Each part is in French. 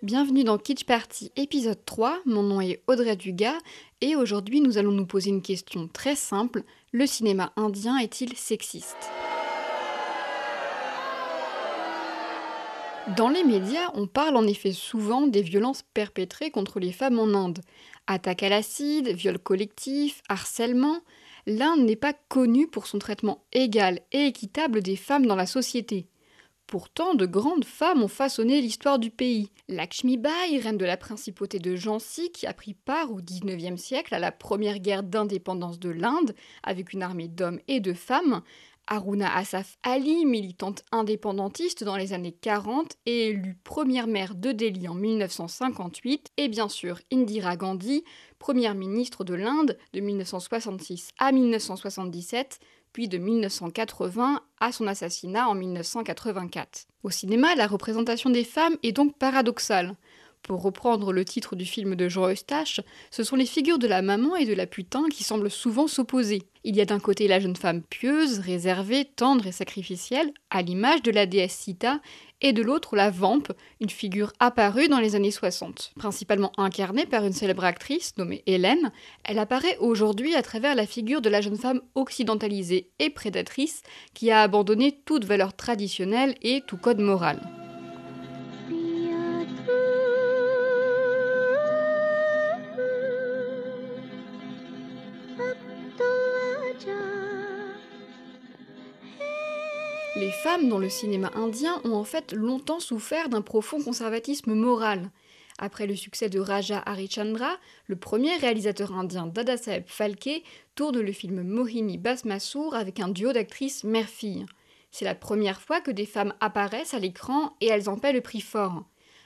Bienvenue dans Kitsch Party épisode 3, mon nom est Audrey Dugas et aujourd'hui nous allons nous poser une question très simple, le cinéma indien est-il sexiste? Dans les médias, on parle en effet souvent des violences perpétrées contre les femmes en Inde. Attaques à l'acide, viols collectifs, harcèlement, l'Inde n'est pas connue pour son traitement égal et équitable des femmes dans la société. Pourtant, de grandes femmes ont façonné l'histoire du pays. Lakshmi Bai, reine de la principauté de Jhansi, qui a pris part au XIXe siècle à la première guerre d'indépendance de l'Inde, avec une armée d'hommes et de femmes. Aruna Asaf Ali, militante indépendantiste dans les années 40 et élue première maire de Delhi en 1958. Et bien sûr, Indira Gandhi, première ministre de l'Inde de 1966 à 1977 puis de 1980 à son assassinat en 1984. Au cinéma, la représentation des femmes est donc paradoxale. Pour reprendre le titre du film de Jean Eustache, ce sont les figures de la maman et de la putain qui semblent souvent s'opposer. Il y a d'un côté la jeune femme pieuse, réservée, tendre et sacrificielle, à l'image de la déesse Sita, et de l'autre la Vamp, une figure apparue dans les années 60. Principalement incarnée par une célèbre actrice nommée Hélène, elle apparaît aujourd'hui à travers la figure de la jeune femme occidentalisée et prédatrice qui a abandonné toute valeur traditionnelle et tout code moral. Femmes dans le cinéma indien ont en fait longtemps souffert d'un profond conservatisme moral. Après le succès de Raja Harichandra, le premier réalisateur indien Dadasaheb Phalke tourne le film Mohini Basmasour avec un duo d'actrices mère-fille. C'est la première fois que des femmes apparaissent à l'écran et elles en paient le prix fort.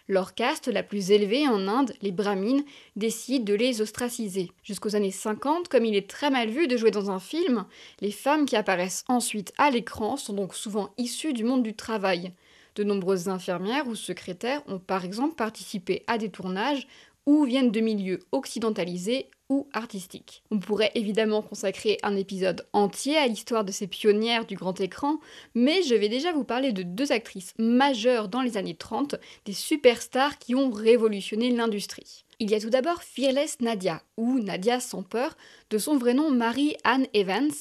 Leur caste la plus élevée en Inde, les Brahmines, décide de les ostraciser. Jusqu'aux années 50, comme il est très mal vu de jouer dans un film, les femmes qui apparaissent ensuite à l'écran sont donc souvent issues du monde du travail. De nombreuses infirmières ou secrétaires ont par exemple participé à des tournages ou viennent de milieux occidentalisés artistique. On pourrait évidemment consacrer un épisode entier à l'histoire de ces pionnières du grand écran, mais je vais déjà vous parler de deux actrices majeures dans les années 30, des superstars qui ont révolutionné l'industrie. Il y a tout d'abord Fearless Nadia, ou Nadia sans peur, de son vrai nom Marie Anne Evans,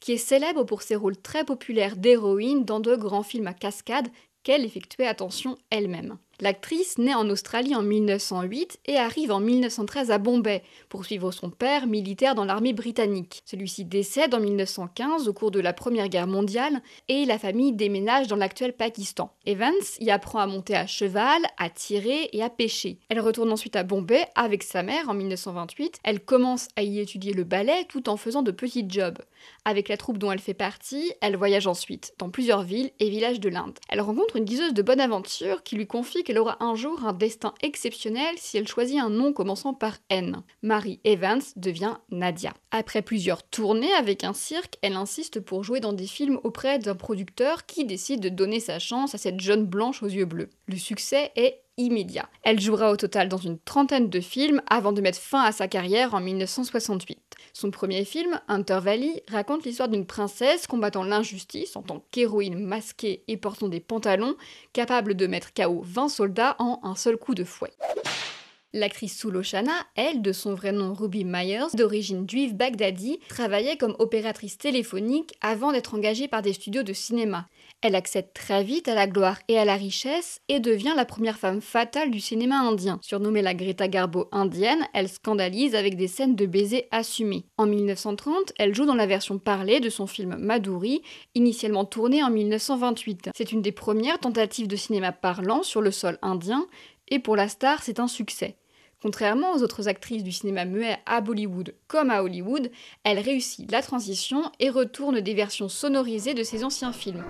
qui est célèbre pour ses rôles très populaires d'héroïne dans de grands films à cascade qu'elle effectuait attention elle-même. L'actrice naît en Australie en 1908 et arrive en 1913 à Bombay pour suivre son père militaire dans l'armée britannique. Celui-ci décède en 1915 au cours de la Première Guerre mondiale et la famille déménage dans l'actuel Pakistan. Evans y apprend à monter à cheval, à tirer et à pêcher. Elle retourne ensuite à Bombay avec sa mère en 1928. Elle commence à y étudier le ballet tout en faisant de petits jobs. Avec la troupe dont elle fait partie, elle voyage ensuite dans plusieurs villes et villages de l'Inde. Elle rencontre une guiseuse de bonne aventure qui lui confie qu'elle aura un jour un destin exceptionnel si elle choisit un nom commençant par N. Marie Evans devient Nadia. Après plusieurs tournées avec un cirque, elle insiste pour jouer dans des films auprès d'un producteur qui décide de donner sa chance à cette jeune blanche aux yeux bleus. Le succès est immédiat. Elle jouera au total dans une trentaine de films avant de mettre fin à sa carrière en 1968. Son premier film, Hunter Valley, raconte l'histoire d'une princesse combattant l'injustice en tant qu'héroïne masquée et portant des pantalons, capable de mettre KO 20 soldats en un seul coup de fouet. L'actrice Sulochana, elle, de son vrai nom Ruby Myers, d'origine juive baghdadi, travaillait comme opératrice téléphonique avant d'être engagée par des studios de cinéma. Elle accède très vite à la gloire et à la richesse et devient la première femme fatale du cinéma indien. Surnommée la Greta Garbo indienne, elle scandalise avec des scènes de baisers assumées. En 1930, elle joue dans la version parlée de son film Madhuri, initialement tourné en 1928. C'est une des premières tentatives de cinéma parlant sur le sol indien et pour la star, c'est un succès. Contrairement aux autres actrices du cinéma muet à Bollywood comme à Hollywood, elle réussit la transition et retourne des versions sonorisées de ses anciens films.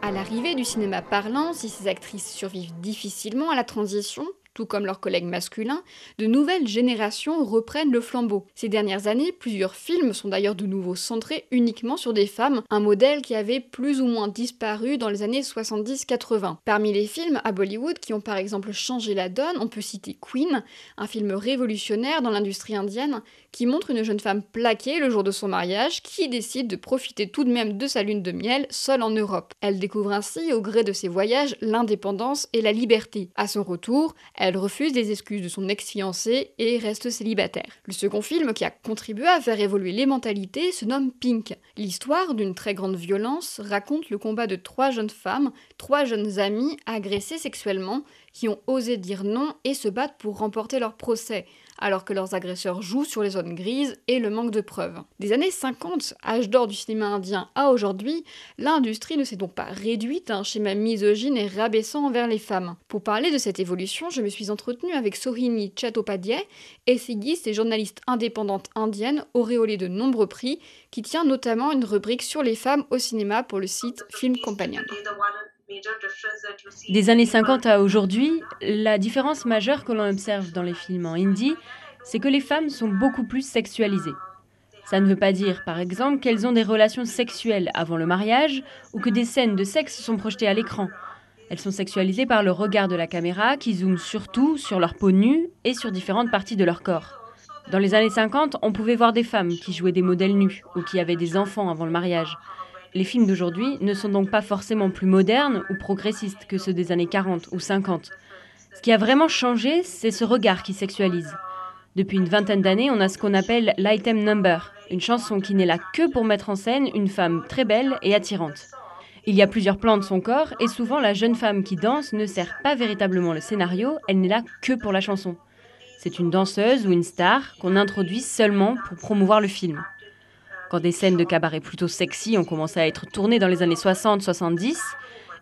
À l'arrivée du cinéma parlant, si ces actrices survivent difficilement à la transition, tout comme leurs collègues masculins, de nouvelles générations reprennent le flambeau. Ces dernières années, plusieurs films sont d'ailleurs de nouveau centrés uniquement sur des femmes, un modèle qui avait plus ou moins disparu dans les années 70-80. Parmi les films à Bollywood qui ont par exemple changé la donne, on peut citer Queen, un film révolutionnaire dans l'industrie indienne qui montre une jeune femme plaquée le jour de son mariage qui décide de profiter tout de même de sa lune de miel seule en Europe. Elle découvre ainsi au gré de ses voyages l'indépendance et la liberté. À son retour, elle refuse les excuses de son ex-fiancé et reste célibataire. Le second film qui a contribué à faire évoluer les mentalités se nomme Pink. L'histoire d'une très grande violence raconte le combat de trois jeunes femmes, trois jeunes amies agressées sexuellement, qui ont osé dire non et se battent pour remporter leur procès, alors que leurs agresseurs jouent sur les zones grises et le manque de preuves. Des années 50, âge d'or du cinéma indien, à aujourd'hui, l'industrie ne s'est donc pas réduite à un schéma misogyne et rabaissant envers les femmes. Pour parler de cette évolution, je me suis entretenue avec Sohini Chattopadhyay, essayiste et journaliste indépendante indienne, auréolée de nombreux prix, qui tient notamment une rubrique sur les femmes au cinéma pour le site Film Companion. Des années 50 à aujourd'hui, la différence majeure que l'on observe dans les films en hindi, c'est que les femmes sont beaucoup plus sexualisées. Ça ne veut pas dire, par exemple, qu'elles ont des relations sexuelles avant le mariage ou que des scènes de sexe sont projetées à l'écran. Elles sont sexualisées par le regard de la caméra qui zoome surtout sur leur peau nue et sur différentes parties de leur corps. Dans les années 50, on pouvait voir des femmes qui jouaient des modèles nus ou qui avaient des enfants avant le mariage. Les films d'aujourd'hui ne sont donc pas forcément plus modernes ou progressistes que ceux des années 40 ou 50. Ce qui a vraiment changé, c'est ce regard qui sexualise. Depuis une vingtaine d'années, on a ce qu'on appelle l'item number, une chanson qui n'est là que pour mettre en scène une femme très belle et attirante. Il y a plusieurs plans de son corps et souvent la jeune femme qui danse ne sert pas véritablement le scénario, elle n'est là que pour la chanson. C'est une danseuse ou une star qu'on introduit seulement pour promouvoir le film. Quand des scènes de cabaret plutôt sexy ont commencé à être tournées dans les années 60-70,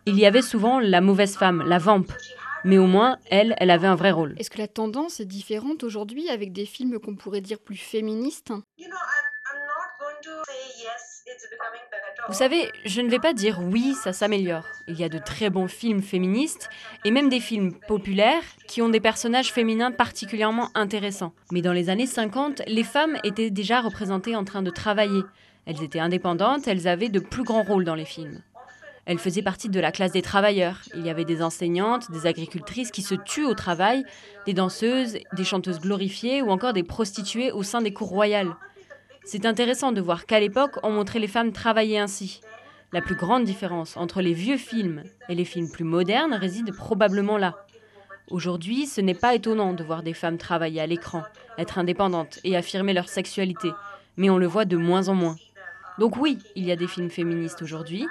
il y avait souvent la mauvaise femme, la vampe. Mais au moins, elle, elle avait un vrai rôle. Est-ce que la tendance est différente aujourd'hui avec des films qu'on pourrait dire plus féministes? Vous savez, je ne vais pas dire oui, ça s'améliore. Il y a de très bons films féministes et même des films populaires qui ont des personnages féminins particulièrement intéressants. Mais dans les années 50, les femmes étaient déjà représentées en train de travailler. Elles étaient indépendantes, elles avaient de plus grands rôles dans les films. Elles faisaient partie de la classe des travailleurs. Il y avait des enseignantes, des agricultrices qui se tuent au travail, des danseuses, des chanteuses glorifiées ou encore des prostituées au sein des cours royales. C'est intéressant de voir qu'à l'époque, on montrait les femmes travailler ainsi. La plus grande différence entre les vieux films et les films plus modernes réside probablement là. Aujourd'hui, ce n'est pas étonnant de voir des femmes travailler à l'écran, être indépendantes et affirmer leur sexualité, mais on le voit de moins en moins. Donc oui, il y a des films féministes aujourd'hui,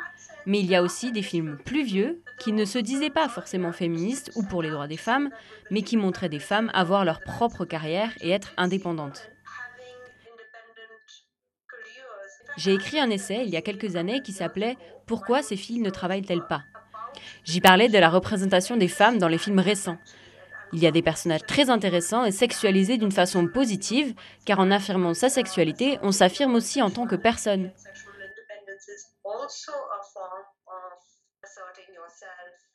mais il y a aussi des films plus vieux qui ne se disaient pas forcément féministes ou pour les droits des femmes, mais qui montraient des femmes avoir leur propre carrière et être indépendantes. J'ai écrit un essai il y a quelques années qui s'appelait Pourquoi ces filles ne travaillent-elles pas? J'y parlais de la représentation des femmes dans les films récents. Il y a des personnages très intéressants et sexualisés d'une façon positive, car en affirmant sa sexualité, on s'affirme aussi en tant que personne.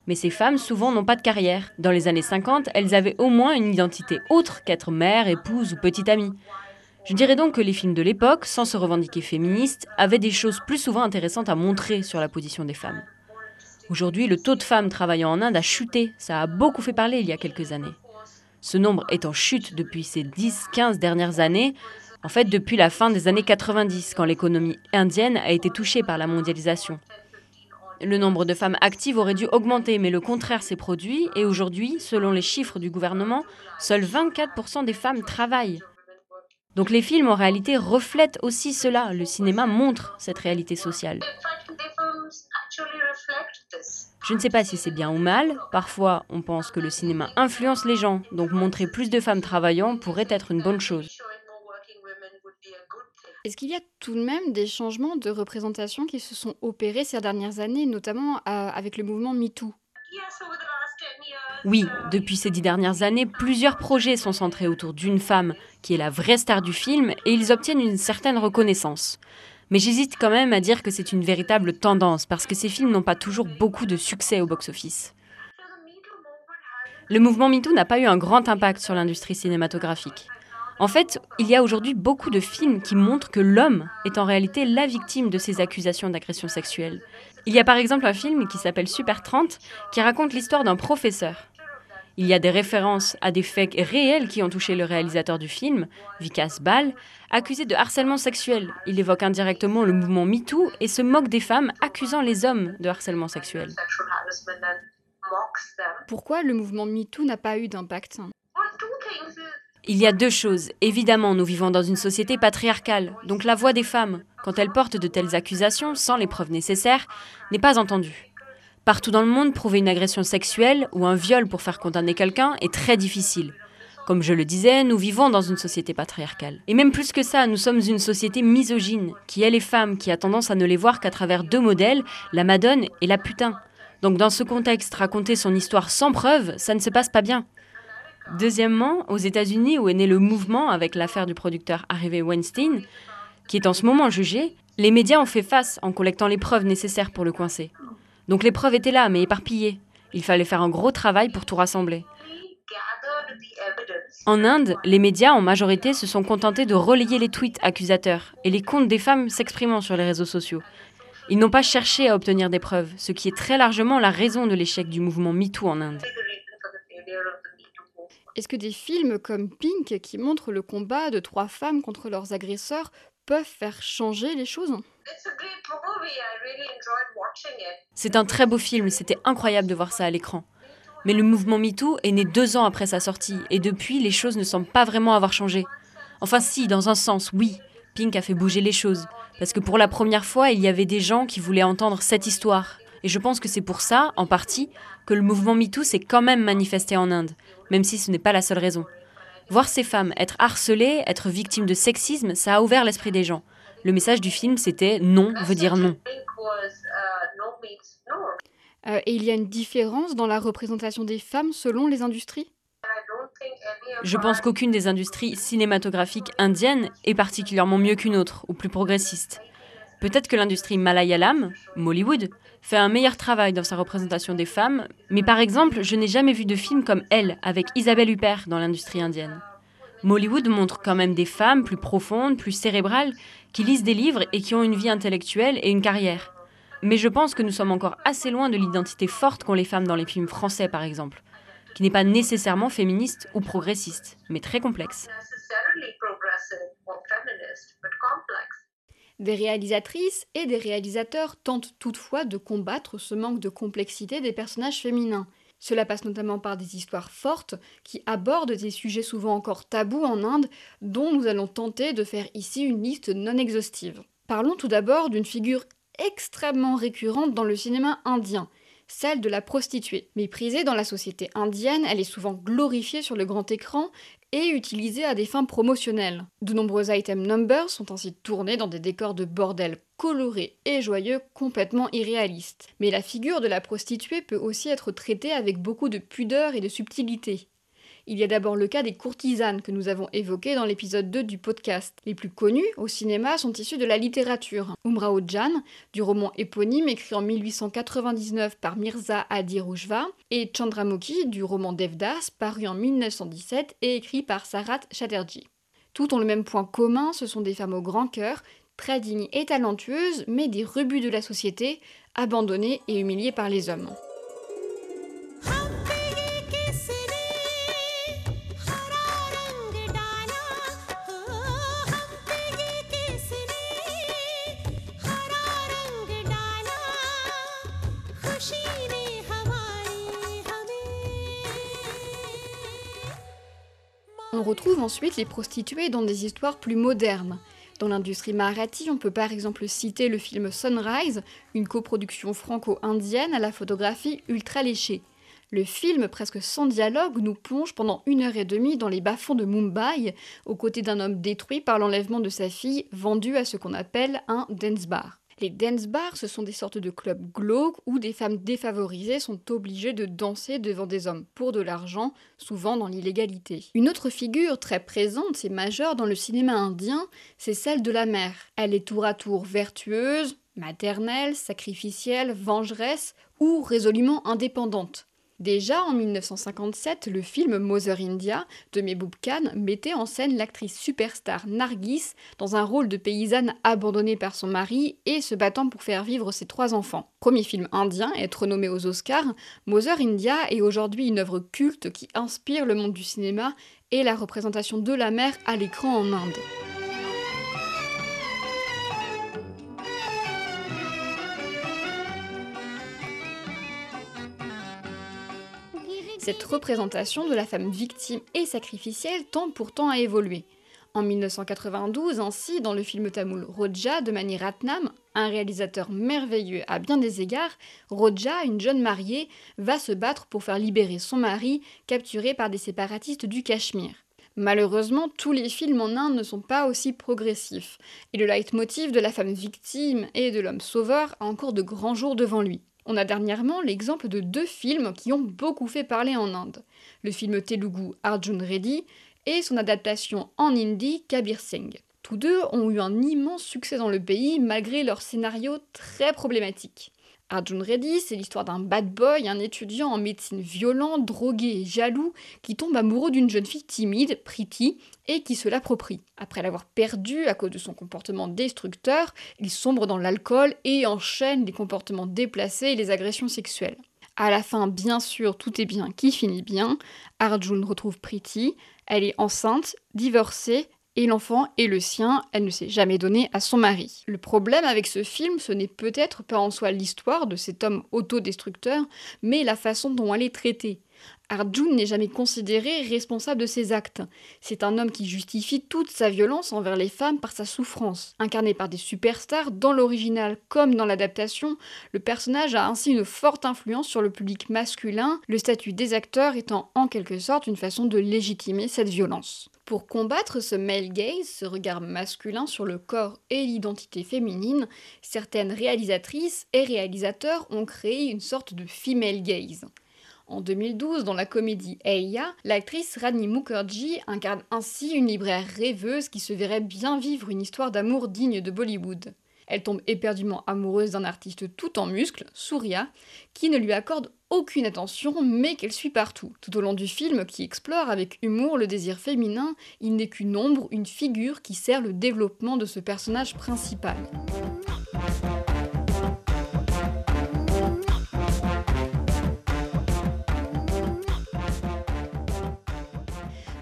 Mais ces femmes, souvent, n'ont pas de carrière. Dans les années 50, elles avaient au moins une identité autre qu'être mère, épouse ou petite amie. Je dirais donc que les films de l'époque, sans se revendiquer féministes, avaient des choses plus souvent intéressantes à montrer sur la position des femmes. Aujourd'hui, le taux de femmes travaillant en Inde a chuté, ça a beaucoup fait parler il y a quelques années. Ce nombre est en chute depuis ces 10-15 dernières années, en fait depuis la fin des années 90, quand l'économie indienne a été touchée par la mondialisation. Le nombre de femmes actives aurait dû augmenter, mais le contraire s'est produit, et aujourd'hui, selon les chiffres du gouvernement, seuls 24% des femmes travaillent. Donc les films en réalité reflètent aussi cela, le cinéma montre cette réalité sociale. Je ne sais pas si c'est bien ou mal, parfois on pense que le cinéma influence les gens, donc montrer plus de femmes travaillant pourrait être une bonne chose. Est-ce qu'il y a tout de même des changements de représentation qui se sont opérés ces dernières années, notamment euh, avec le mouvement MeToo? Oui, depuis ces dix dernières années, plusieurs projets sont centrés autour d'une femme qui est la vraie star du film et ils obtiennent une certaine reconnaissance. Mais j'hésite quand même à dire que c'est une véritable tendance, parce que ces films n'ont pas toujours beaucoup de succès au box-office. Le mouvement MeToo n'a pas eu un grand impact sur l'industrie cinématographique. En fait, il y a aujourd'hui beaucoup de films qui montrent que l'homme est en réalité la victime de ces accusations d'agression sexuelle. Il y a par exemple un film qui s'appelle Super 30 qui raconte l'histoire d'un professeur. Il y a des références à des faits réels qui ont touché le réalisateur du film, Vikas Bal, accusé de harcèlement sexuel. Il évoque indirectement le mouvement MeToo et se moque des femmes accusant les hommes de harcèlement sexuel. Pourquoi le mouvement MeToo n'a pas eu d'impact? Il y a deux choses. Évidemment, nous vivons dans une société patriarcale, donc la voix des femmes, quand elles portent de telles accusations sans les preuves nécessaires, n'est pas entendue. Partout dans le monde, prouver une agression sexuelle ou un viol pour faire condamner quelqu'un est très difficile. Comme je le disais, nous vivons dans une société patriarcale. Et même plus que ça, nous sommes une société misogyne, qui est les femmes, qui a tendance à ne les voir qu'à travers deux modèles, la madone et la putain. Donc dans ce contexte, raconter son histoire sans preuve, ça ne se passe pas bien. Deuxièmement, aux États-Unis, où est né le mouvement avec l'affaire du producteur Harvey Weinstein, qui est en ce moment jugé, les médias ont fait face en collectant les preuves nécessaires pour le coincer. Donc les preuves étaient là, mais éparpillées. Il fallait faire un gros travail pour tout rassembler. En Inde, les médias en majorité se sont contentés de relayer les tweets accusateurs et les comptes des femmes s'exprimant sur les réseaux sociaux. Ils n'ont pas cherché à obtenir des preuves, ce qui est très largement la raison de l'échec du mouvement MeToo en Inde. Est-ce que des films comme Pink, qui montrent le combat de trois femmes contre leurs agresseurs, peuvent faire changer les choses? C'est un très beau film, c'était incroyable de voir ça à l'écran. Mais le mouvement MeToo est né deux ans après sa sortie, et depuis, les choses ne semblent pas vraiment avoir changé. Enfin si, dans un sens, oui, Pink a fait bouger les choses, parce que pour la première fois, il y avait des gens qui voulaient entendre cette histoire, et je pense que c'est pour ça, en partie, que le mouvement MeToo s'est quand même manifesté en Inde, même si ce n'est pas la seule raison. Voir ces femmes être harcelées, être victimes de sexisme, ça a ouvert l'esprit des gens. Le message du film, c'était non veut dire non. Euh, et il y a une différence dans la représentation des femmes selon les industries? Je pense qu'aucune des industries cinématographiques indiennes est particulièrement mieux qu'une autre ou plus progressiste. Peut-être que l'industrie malayalam, Mollywood, fait un meilleur travail dans sa représentation des femmes, mais par exemple, je n'ai jamais vu de film comme Elle avec Isabelle Huppert dans l'industrie indienne. Mollywood montre quand même des femmes plus profondes, plus cérébrales, qui lisent des livres et qui ont une vie intellectuelle et une carrière. Mais je pense que nous sommes encore assez loin de l'identité forte qu'ont les femmes dans les films français, par exemple, qui n'est pas nécessairement féministe ou progressiste, mais très complexe. Des réalisatrices et des réalisateurs tentent toutefois de combattre ce manque de complexité des personnages féminins. Cela passe notamment par des histoires fortes qui abordent des sujets souvent encore tabous en Inde, dont nous allons tenter de faire ici une liste non exhaustive. Parlons tout d'abord d'une figure extrêmement récurrente dans le cinéma indien, celle de la prostituée. Méprisée dans la société indienne, elle est souvent glorifiée sur le grand écran et utilisée à des fins promotionnelles. De nombreux item numbers sont ainsi tournés dans des décors de bordel colorés et joyeux complètement irréalistes. Mais la figure de la prostituée peut aussi être traitée avec beaucoup de pudeur et de subtilité. Il y a d'abord le cas des courtisanes que nous avons évoquées dans l'épisode 2 du podcast. Les plus connues au cinéma sont issues de la littérature. Umrao Jan, du roman éponyme écrit en 1899 par Mirza Adi Rujva, et Chandramukhi, du roman Devdas, paru en 1917 et écrit par Sarat Chatterjee. Toutes ont le même point commun, ce sont des femmes au grand cœur, très dignes et talentueuses, mais des rebuts de la société, abandonnées et humiliées par les hommes. On retrouve ensuite les prostituées dans des histoires plus modernes. Dans l'industrie marathi, on peut par exemple citer le film Sunrise, une coproduction franco-indienne à la photographie ultra léchée. Le film, presque sans dialogue, nous plonge pendant une heure et demie dans les bas-fonds de Mumbai, aux côtés d'un homme détruit par l'enlèvement de sa fille, vendu à ce qu'on appelle un dance bar. Les dance bars, ce sont des sortes de clubs glauques où des femmes défavorisées sont obligées de danser devant des hommes pour de l'argent, souvent dans l'illégalité. Une autre figure très présente et majeure dans le cinéma indien, c'est celle de la mère. Elle est tour à tour vertueuse, maternelle, sacrificielle, vengeresse ou résolument indépendante. Déjà en 1957, le film Mother India de Mehboob Khan mettait en scène l'actrice superstar Nargis dans un rôle de paysanne abandonnée par son mari et se battant pour faire vivre ses trois enfants. Premier film indien à être nommé aux Oscars, Mother India est aujourd'hui une œuvre culte qui inspire le monde du cinéma et la représentation de la mère à l'écran en Inde. Cette représentation de la femme victime et sacrificielle tend pourtant à évoluer. En 1992, ainsi, dans le film tamoul Roja de Mani Ratnam, un réalisateur merveilleux à bien des égards, Roja, une jeune mariée, va se battre pour faire libérer son mari, capturé par des séparatistes du Cachemire. Malheureusement, tous les films en Inde ne sont pas aussi progressifs, et le leitmotiv de la femme victime et de l'homme sauveur a encore de grands jours devant lui. On a dernièrement l'exemple de deux films qui ont beaucoup fait parler en Inde. Le film telugu Arjun Reddy et son adaptation en hindi Kabir Singh. Tous deux ont eu un immense succès dans le pays malgré leur scénario très problématique. Arjun Reddy, c'est l'histoire d'un bad boy, un étudiant en médecine violent, drogué et jaloux, qui tombe amoureux d'une jeune fille timide, Priti, et qui se l'approprie. Après l'avoir perdu à cause de son comportement destructeur, il sombre dans l'alcool et enchaîne les comportements déplacés et les agressions sexuelles. À la fin, bien sûr, tout est bien qui finit bien. Arjun retrouve Priti, elle est enceinte, divorcée et l'enfant est le sien, elle ne s'est jamais donnée à son mari. Le problème avec ce film, ce n'est peut-être pas en soi l'histoire de cet homme autodestructeur, mais la façon dont elle est traitée. Arjun n'est jamais considéré responsable de ses actes. C'est un homme qui justifie toute sa violence envers les femmes par sa souffrance. Incarné par des superstars dans l'original comme dans l'adaptation, le personnage a ainsi une forte influence sur le public masculin, le statut des acteurs étant en quelque sorte une façon de légitimer cette violence. Pour combattre ce male gaze, ce regard masculin sur le corps et l'identité féminine, certaines réalisatrices et réalisateurs ont créé une sorte de female gaze. En 2012, dans la comédie Eya, l'actrice Rani Mukherjee incarne ainsi une libraire rêveuse qui se verrait bien vivre une histoire d'amour digne de Bollywood. Elle tombe éperdument amoureuse d'un artiste tout en muscles, Surya, qui ne lui accorde aucune attention mais qu'elle suit partout. Tout au long du film, qui explore avec humour le désir féminin, il n'est qu'une ombre, une figure qui sert le développement de ce personnage principal.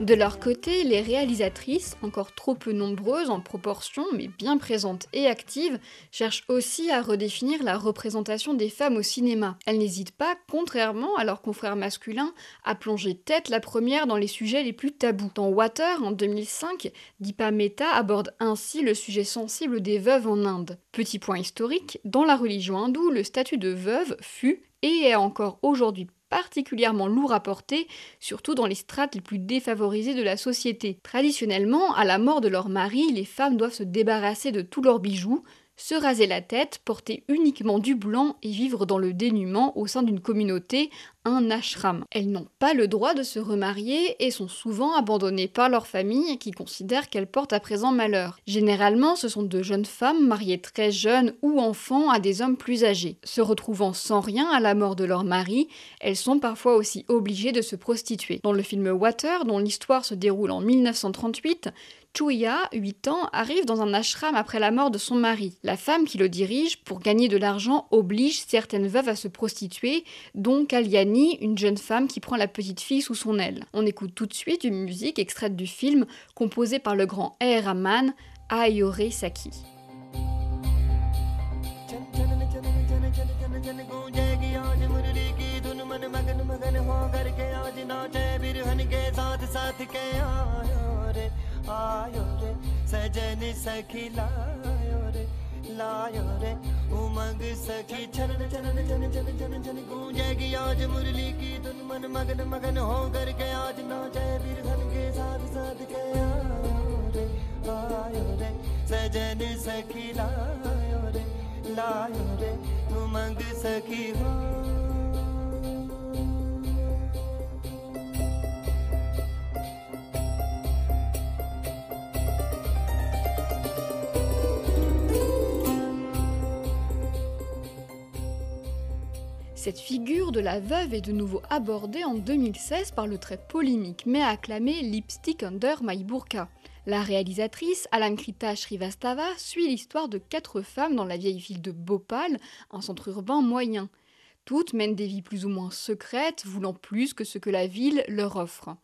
De leur côté, les réalisatrices, encore trop peu nombreuses en proportion, mais bien présentes et actives, cherchent aussi à redéfinir la représentation des femmes au cinéma. Elles n'hésitent pas, contrairement à leurs confrères masculins, à plonger tête la première dans les sujets les plus tabous. Dans Water, en 2005, Deepa Mehta aborde ainsi le sujet sensible des veuves en Inde. Petit point historique, dans la religion hindoue, le statut de veuve fut et est encore aujourd'hui particulièrement lourd à porter, surtout dans les strates les plus défavorisées de la société. Traditionnellement, à la mort de leur mari, les femmes doivent se débarrasser de tous leurs bijoux, se raser la tête, porter uniquement du blanc et vivre dans le dénuement au sein d'une communauté, un ashram. Elles n'ont pas le droit de se remarier et sont souvent abandonnées par leur famille qui considèrent qu'elles portent à présent malheur. Généralement, ce sont de jeunes femmes mariées très jeunes ou enfants à des hommes plus âgés. Se retrouvant sans rien à la mort de leur mari, elles sont parfois aussi obligées de se prostituer. Dans le film Water, dont l'histoire se déroule en 1938, Chuya, 8 ans, arrive dans un ashram après la mort de son mari. La femme qui le dirige, pour gagner de l'argent, oblige certaines veuves à se prostituer, dont Kalyani, une jeune femme qui prend la petite fille sous son aile. On écoute tout de suite une musique extraite du film, composée par le grand A. Rahman, Ayore Saki. आयो रे, सजन सखी लायो रे लायो रे, उमंग सखी। चलन चलन चन चन चन चन गूंजेगी आज मुरली की धुन। मन मगन मगन हो कर के आज नाचे वीर धन के साथ साथ के आयो रे आयो रे, सजन सखी लायो रे Cette figure de la veuve est de nouveau abordée en 2016 par le très polémique mais acclamé Lipstick Under My Burqa. La réalisatrice Alamkrita Srivastava suit l'histoire de quatre femmes dans la vieille ville de Bhopal, un centre urbain moyen. Toutes mènent des vies plus ou moins secrètes, voulant plus que ce que la ville leur offre.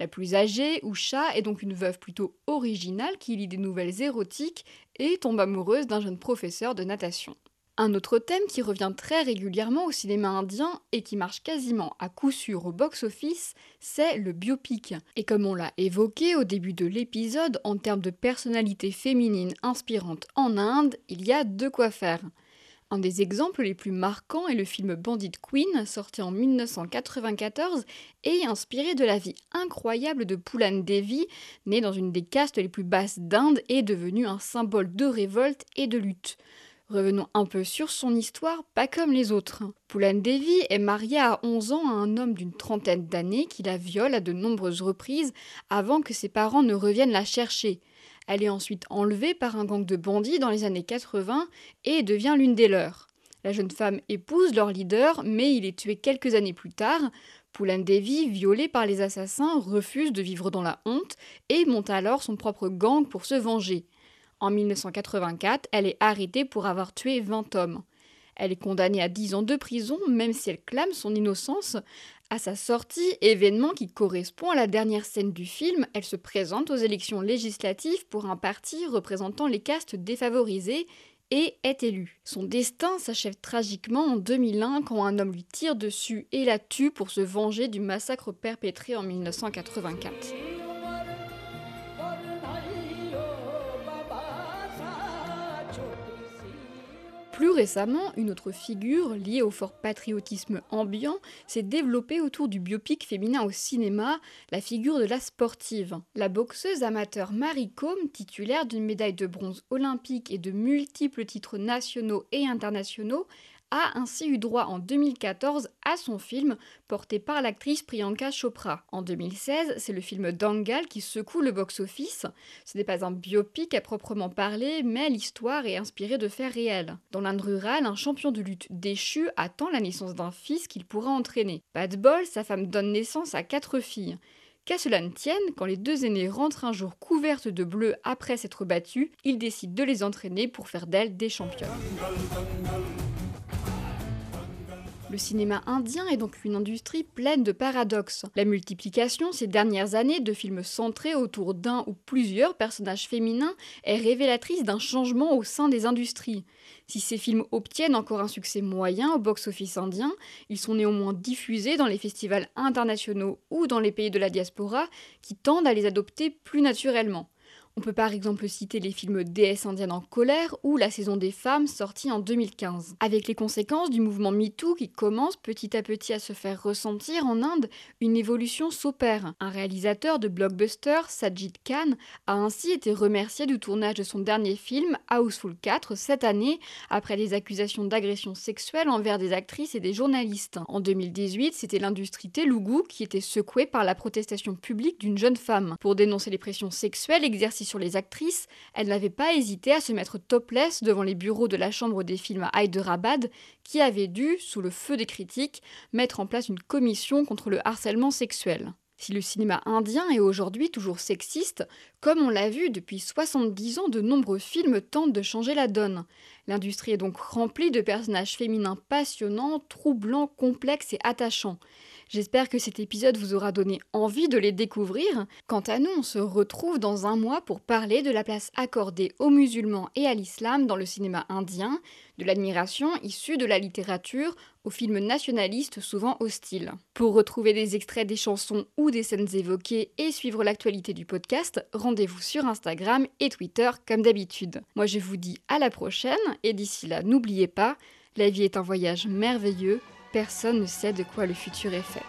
La plus âgée, Usha, est donc une veuve plutôt originale qui lit des nouvelles érotiques et tombe amoureuse d'un jeune professeur de natation. Un autre thème qui revient très régulièrement au cinéma indien et qui marche quasiment à coup sûr au box-office, c'est le biopic. Et comme on l'a évoqué au début de l'épisode, en termes de personnalité féminine inspirante en Inde, il y a de quoi faire. Un des exemples les plus marquants est le film Bandit Queen, sorti en 1994 et inspiré de la vie incroyable de Poulan Devi, née dans une des castes les plus basses d'Inde et devenue un symbole de révolte et de lutte. Revenons un peu sur son histoire, pas comme les autres. Poulan Devi est mariée à 11 ans à un homme d'une trentaine d'années qui la viole à de nombreuses reprises avant que ses parents ne reviennent la chercher. Elle est ensuite enlevée par un gang de bandits dans les années 80 et devient l'une des leurs. La jeune femme épouse leur leader, mais il est tué quelques années plus tard. Poulan Devi, violée par les assassins, refuse de vivre dans la honte et monte alors son propre gang pour se venger. En 1984, elle est arrêtée pour avoir tué 20 hommes. Elle est condamnée à 10 ans de prison, même si elle clame son innocence. À sa sortie, événement qui correspond à la dernière scène du film, elle se présente aux élections législatives pour un parti représentant les castes défavorisées et est élue. Son destin s'achève tragiquement en 2001 quand un homme lui tire dessus et la tue pour se venger du massacre perpétré en 1984. Plus récemment, une autre figure liée au fort patriotisme ambiant s'est développée autour du biopic féminin au cinéma, la figure de la sportive. La boxeuse amateur Marie Combe, titulaire d'une médaille de bronze olympique et de multiples titres nationaux et internationaux, a ainsi eu droit en 2014 à son film porté par l'actrice Priyanka Chopra. En 2016, c'est le film Dangal qui secoue le box-office. Ce n'est pas un biopic à proprement parler, mais l'histoire est inspirée de faits réels. Dans l'Inde rurale, un champion de lutte déchu attend la naissance d'un fils qu'il pourra entraîner. Pas de bol, sa femme donne naissance à quatre filles. Qu'à cela ne tienne, quand les deux aînés rentrent un jour couvertes de bleu après s'être battus, ils décident de les entraîner pour faire d'elles des championnes. Le cinéma indien est donc une industrie pleine de paradoxes. La multiplication ces dernières années de films centrés autour d'un ou plusieurs personnages féminins est révélatrice d'un changement au sein des industries. Si ces films obtiennent encore un succès moyen au box-office indien, ils sont néanmoins diffusés dans les festivals internationaux ou dans les pays de la diaspora qui tendent à les adopter plus naturellement. On peut par exemple citer les films Déesse indienne en colère ou La saison des femmes sorti en 2015. Avec les conséquences du mouvement MeToo qui commence petit à petit à se faire ressentir en Inde, une évolution s'opère. Un réalisateur de blockbuster, Sajid Khan, a ainsi été remercié du tournage de son dernier film, Houseful 4, cette année, après des accusations d'agression sexuelle envers des actrices et des journalistes. En 2018, c'était l'industrie Telugu qui était secouée par la protestation publique d'une jeune femme. Pour dénoncer les pressions sexuelles exercées sur les actrices, elle n'avait pas hésité à se mettre topless devant les bureaux de la chambre des films à Hyderabad, qui avait dû, sous le feu des critiques, mettre en place une commission contre le harcèlement sexuel. Si le cinéma indien est aujourd'hui toujours sexiste, comme on l'a vu depuis 70 ans, de nombreux films tentent de changer la donne. L'industrie est donc remplie de personnages féminins passionnants, troublants, complexes et attachants. J'espère que cet épisode vous aura donné envie de les découvrir. Quant à nous, on se retrouve dans un mois pour parler de la place accordée aux musulmans et à l'islam dans le cinéma indien, de l'admiration issue de la littérature aux films nationalistes souvent hostiles. Pour retrouver des extraits des chansons ou des scènes évoquées et suivre l'actualité du podcast, rendez-vous sur Instagram et Twitter comme d'habitude. Moi je vous dis à la prochaine et d'ici là n'oubliez pas, la vie est un voyage merveilleux personne ne sait de quoi le futur est fait.